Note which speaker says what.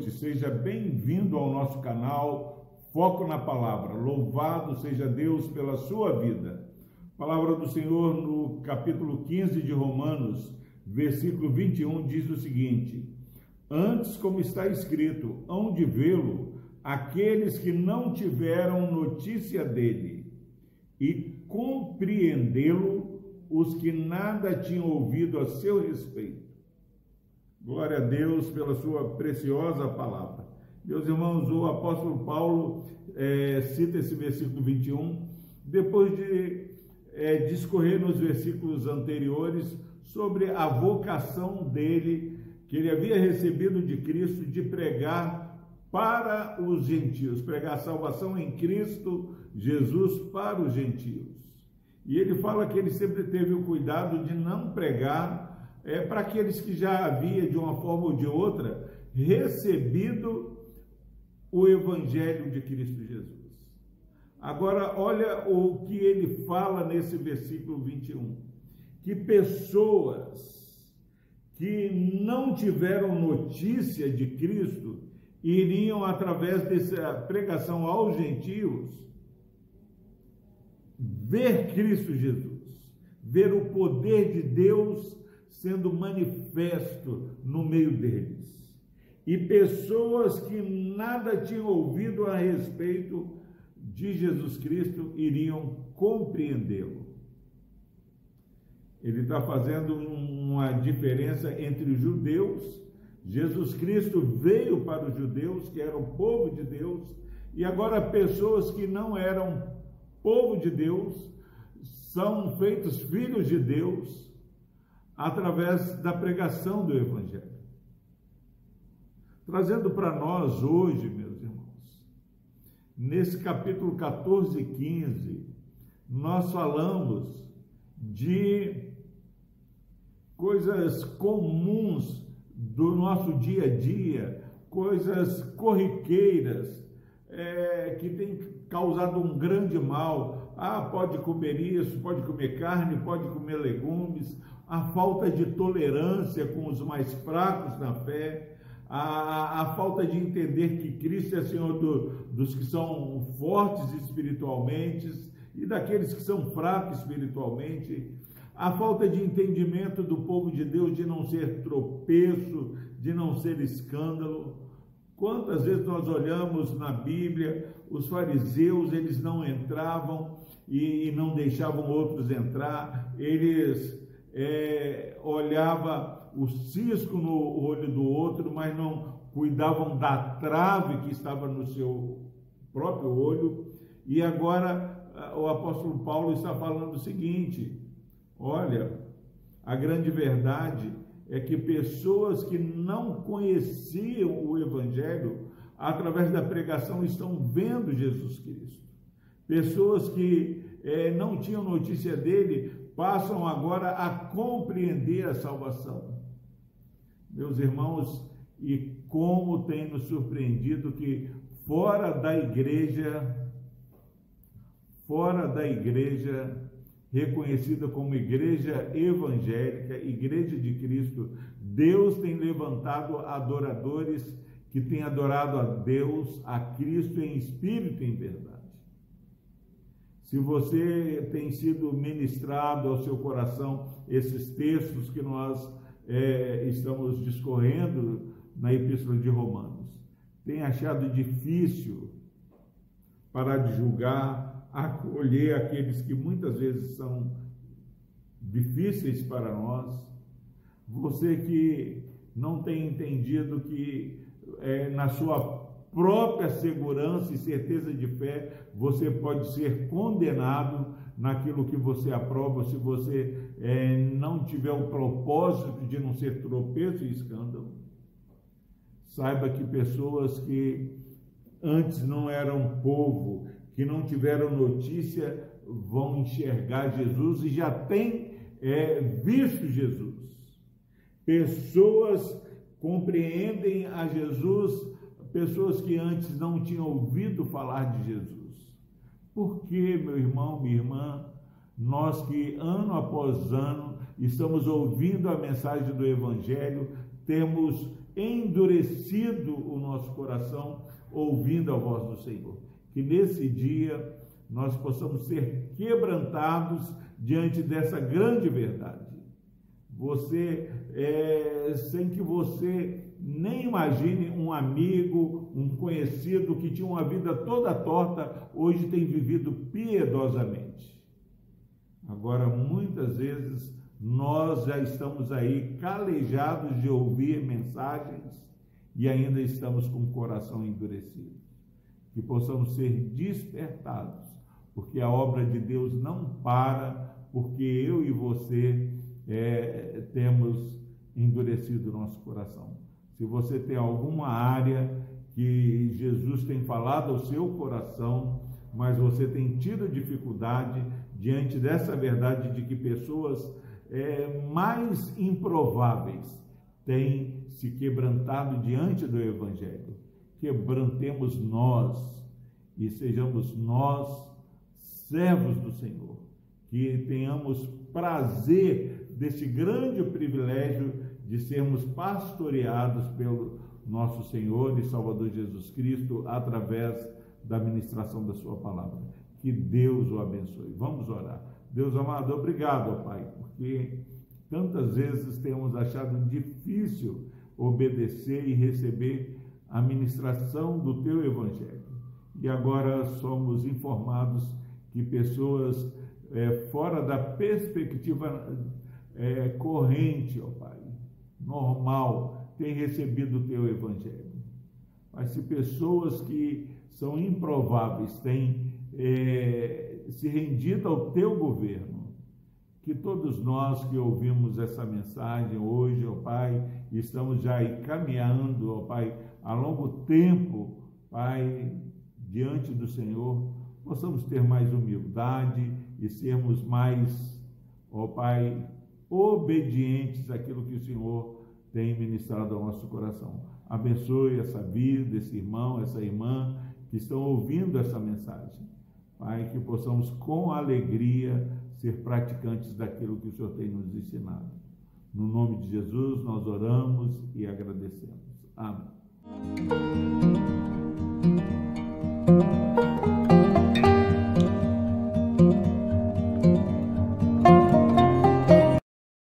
Speaker 1: noite, seja bem-vindo ao nosso canal Foco na Palavra. Louvado seja Deus pela sua vida. palavra do Senhor no capítulo 15 de Romanos, versículo 21, diz o seguinte: Antes, como está escrito, hão de vê-lo aqueles que não tiveram notícia dele, e compreendê-lo os que nada tinham ouvido a seu respeito. Glória a Deus pela sua preciosa palavra. Meus irmãos, o apóstolo Paulo é, cita esse versículo 21, depois de é, discorrer nos versículos anteriores sobre a vocação dele, que ele havia recebido de Cristo, de pregar para os gentios, pregar a salvação em Cristo Jesus para os gentios. E ele fala que ele sempre teve o cuidado de não pregar é, para aqueles que já havia, de uma forma ou de outra, recebido o Evangelho de Cristo Jesus. Agora, olha o que ele fala nesse versículo 21: que pessoas que não tiveram notícia de Cristo iriam, através dessa pregação aos gentios, ver Cristo Jesus, ver o poder de Deus sendo manifesto no meio deles. E pessoas que nada tinham ouvido a respeito de Jesus Cristo iriam compreendê-lo. Ele está fazendo uma diferença entre os judeus. Jesus Cristo veio para os judeus, que eram povo de Deus, e agora pessoas que não eram povo de Deus, são feitos filhos de Deus, através da pregação do Evangelho. Trazendo para nós hoje, meus irmãos, nesse capítulo 14 e 15, nós falamos de coisas comuns do nosso dia a dia, coisas corriqueiras, é, que têm causado um grande mal. Ah, pode comer isso, pode comer carne, pode comer legumes, a falta de tolerância com os mais fracos na fé, a, a falta de entender que Cristo é Senhor do, dos que são fortes espiritualmente e daqueles que são fracos espiritualmente, a falta de entendimento do povo de Deus de não ser tropeço, de não ser escândalo. Quantas vezes nós olhamos na Bíblia, os fariseus, eles não entravam e, e não deixavam outros entrar, eles é, olhava o cisco no olho do outro, mas não cuidavam da trave que estava no seu próprio olho. E agora o apóstolo Paulo está falando o seguinte: olha, a grande verdade é que pessoas que não conheciam o Evangelho, através da pregação, estão vendo Jesus Cristo. Pessoas que é, não tinham notícia dele, passam agora a compreender a salvação. Meus irmãos, e como tem nos surpreendido que fora da igreja, fora da igreja, reconhecida como igreja evangélica, igreja de Cristo, Deus tem levantado adoradores que têm adorado a Deus, a Cristo em espírito e em verdade. Se você tem sido ministrado ao seu coração esses textos que nós é, estamos discorrendo na Epístola de Romanos, tem achado difícil parar de julgar, acolher aqueles que muitas vezes são difíceis para nós, você que não tem entendido que é, na sua própria segurança e certeza de fé, você pode ser condenado naquilo que você aprova, se você é, não tiver o propósito de não ser tropeço e escândalo. Saiba que pessoas que antes não eram povo, que não tiveram notícia, vão enxergar Jesus e já têm é, visto Jesus. Pessoas compreendem a Jesus pessoas que antes não tinham ouvido falar de Jesus. Por que, meu irmão, minha irmã, nós que ano após ano estamos ouvindo a mensagem do Evangelho, temos endurecido o nosso coração ouvindo a voz do Senhor. Que nesse dia nós possamos ser quebrantados diante dessa grande verdade. Você, é, sem que você nem imagine um amigo, um conhecido que tinha uma vida toda torta, hoje tem vivido piedosamente. Agora, muitas vezes, nós já estamos aí calejados de ouvir mensagens e ainda estamos com o coração endurecido. Que possamos ser despertados, porque a obra de Deus não para, porque eu e você é, temos endurecido nosso coração. Se você tem alguma área que Jesus tem falado ao seu coração, mas você tem tido dificuldade diante dessa verdade de que pessoas é, mais improváveis têm se quebrantado diante do Evangelho. Quebrantemos nós e sejamos nós servos do Senhor, que tenhamos prazer desse grande privilégio de sermos pastoreados pelo nosso Senhor e Salvador Jesus Cristo através da ministração da Sua palavra. Que Deus o abençoe. Vamos orar. Deus amado, obrigado, Pai, porque tantas vezes temos achado difícil obedecer e receber a ministração do Teu Evangelho. E agora somos informados que pessoas é, fora da perspectiva é, corrente, ó Pai, normal, têm recebido o Teu Evangelho. Mas se pessoas que são improváveis têm é, se rendido ao Teu governo, que todos nós que ouvimos essa mensagem hoje, ó Pai, estamos já caminhando, ó Pai, a longo tempo, Pai, diante do Senhor, possamos ter mais humildade e sermos mais, ó Pai, obedientes àquilo que o Senhor tem ministrado ao nosso coração. Abençoe essa vida, esse irmão, essa irmã que estão ouvindo essa mensagem. Pai, que possamos com alegria ser praticantes daquilo que o Senhor tem nos ensinado. No nome de Jesus, nós oramos e agradecemos. Amém.